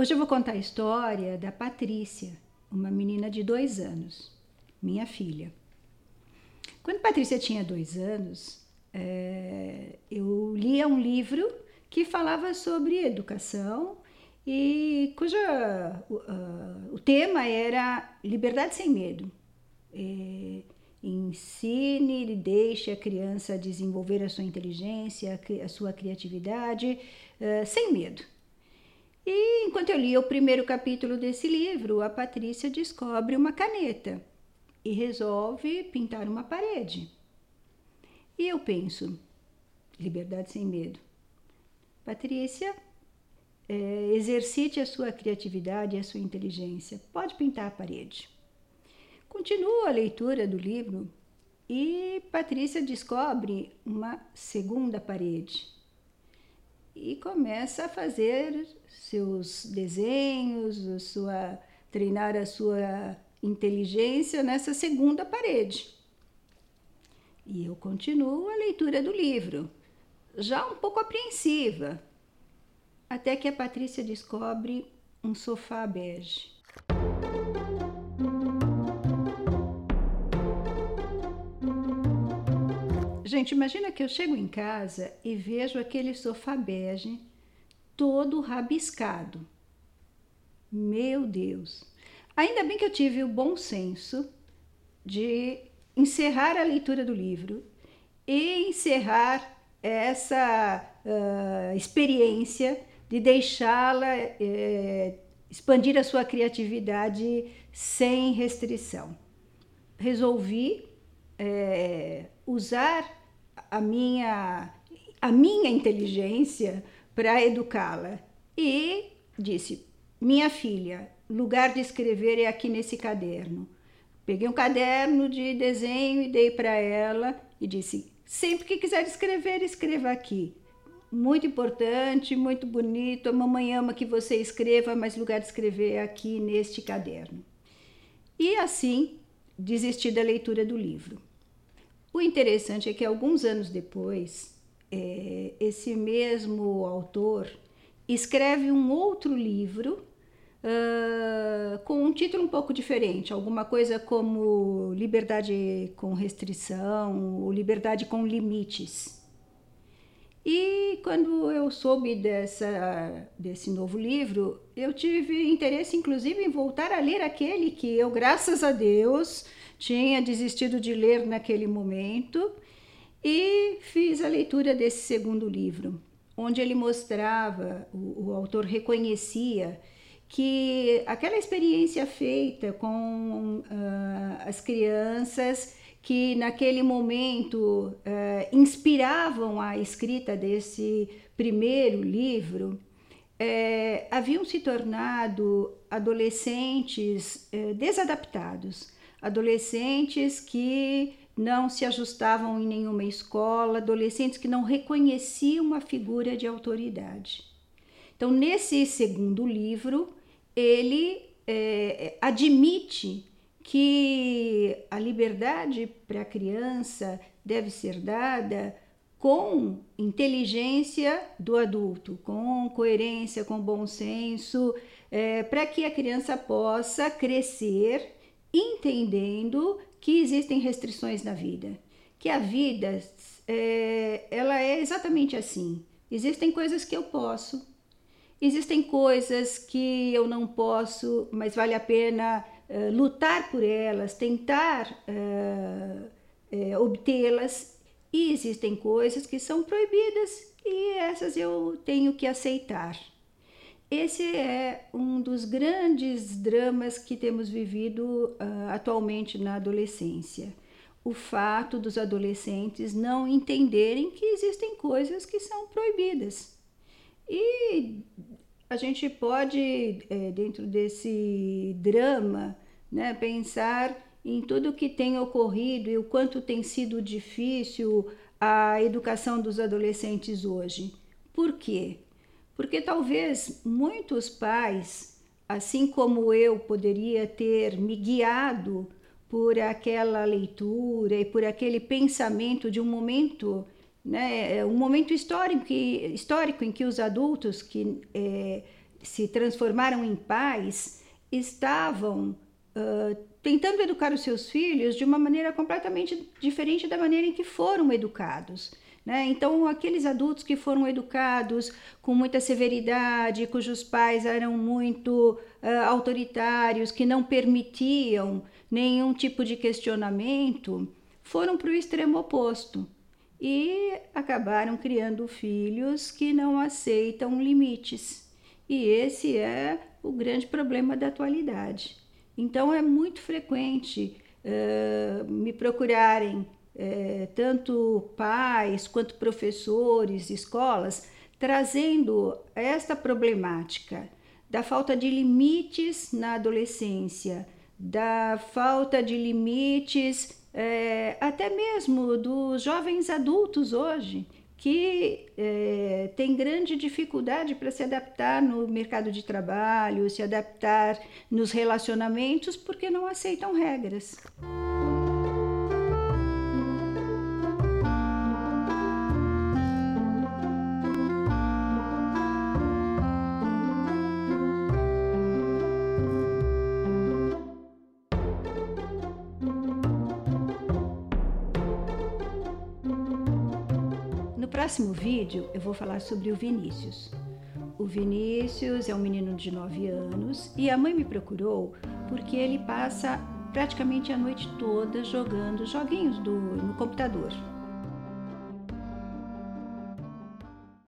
Hoje eu vou contar a história da Patrícia, uma menina de dois anos, minha filha. Quando Patrícia tinha dois anos, é, eu lia um livro que falava sobre educação e cuja uh, o tema era liberdade sem medo. É, ensine e deixe a criança desenvolver a sua inteligência, a sua criatividade, uh, sem medo. E enquanto eu lia o primeiro capítulo desse livro, a Patrícia descobre uma caneta e resolve pintar uma parede. E eu penso, liberdade sem medo. Patrícia, é, exercite a sua criatividade e a sua inteligência. Pode pintar a parede. Continua a leitura do livro e Patrícia descobre uma segunda parede e começa a fazer seus desenhos, a sua, treinar a sua inteligência nessa segunda parede. E eu continuo a leitura do livro, já um pouco apreensiva, até que a Patrícia descobre um sofá bege. Gente, imagina que eu chego em casa e vejo aquele sofá bege todo rabiscado. Meu Deus! Ainda bem que eu tive o bom senso de encerrar a leitura do livro e encerrar essa uh, experiência de deixá-la uh, expandir a sua criatividade sem restrição. Resolvi uh, usar a minha, a minha inteligência para educá-la. E disse: Minha filha, lugar de escrever é aqui nesse caderno. Peguei um caderno de desenho e dei para ela e disse: Sempre que quiser escrever, escreva aqui. Muito importante, muito bonito. A mamãe ama que você escreva, mas lugar de escrever é aqui neste caderno. E assim desisti da leitura do livro. O interessante é que alguns anos depois, é, esse mesmo autor escreve um outro livro uh, com um título um pouco diferente, alguma coisa como Liberdade com Restrição ou Liberdade com Limites. E quando eu soube dessa, desse novo livro, eu tive interesse, inclusive, em voltar a ler aquele que eu, graças a Deus, tinha desistido de ler naquele momento e fiz a leitura desse segundo livro, onde ele mostrava, o, o autor reconhecia que aquela experiência feita com uh, as crianças que naquele momento uh, inspiravam a escrita desse primeiro livro uh, haviam se tornado adolescentes eh, desadaptados adolescentes que não se ajustavam em nenhuma escola, adolescentes que não reconheciam uma figura de autoridade. Então, nesse segundo livro, ele é, admite que a liberdade para a criança deve ser dada com inteligência do adulto, com coerência, com bom senso, é, para que a criança possa crescer entendendo que existem restrições na vida, que a vida é, ela é exatamente assim. Existem coisas que eu posso, existem coisas que eu não posso, mas vale a pena uh, lutar por elas, tentar uh, uh, obtê-las. E existem coisas que são proibidas e essas eu tenho que aceitar. Esse é um dos grandes dramas que temos vivido uh, atualmente na adolescência. O fato dos adolescentes não entenderem que existem coisas que são proibidas. E a gente pode, é, dentro desse drama, né, pensar em tudo o que tem ocorrido e o quanto tem sido difícil a educação dos adolescentes hoje. Por quê? Porque talvez muitos pais, assim como eu poderia ter me guiado por aquela leitura e por aquele pensamento de um momento, né, um momento histórico, histórico em que os adultos que é, se transformaram em pais estavam uh, tentando educar os seus filhos de uma maneira completamente diferente da maneira em que foram educados. Né? Então, aqueles adultos que foram educados com muita severidade, cujos pais eram muito uh, autoritários, que não permitiam nenhum tipo de questionamento, foram para o extremo oposto e acabaram criando filhos que não aceitam limites. E esse é o grande problema da atualidade. Então, é muito frequente uh, me procurarem é, tanto pais quanto professores, escolas, trazendo esta problemática da falta de limites na adolescência, da falta de limites é, até mesmo dos jovens adultos hoje, que é, têm grande dificuldade para se adaptar no mercado de trabalho, se adaptar nos relacionamentos, porque não aceitam regras. Próximo vídeo eu vou falar sobre o Vinícius. O Vinícius é um menino de 9 anos e a mãe me procurou porque ele passa praticamente a noite toda jogando joguinhos do, no computador.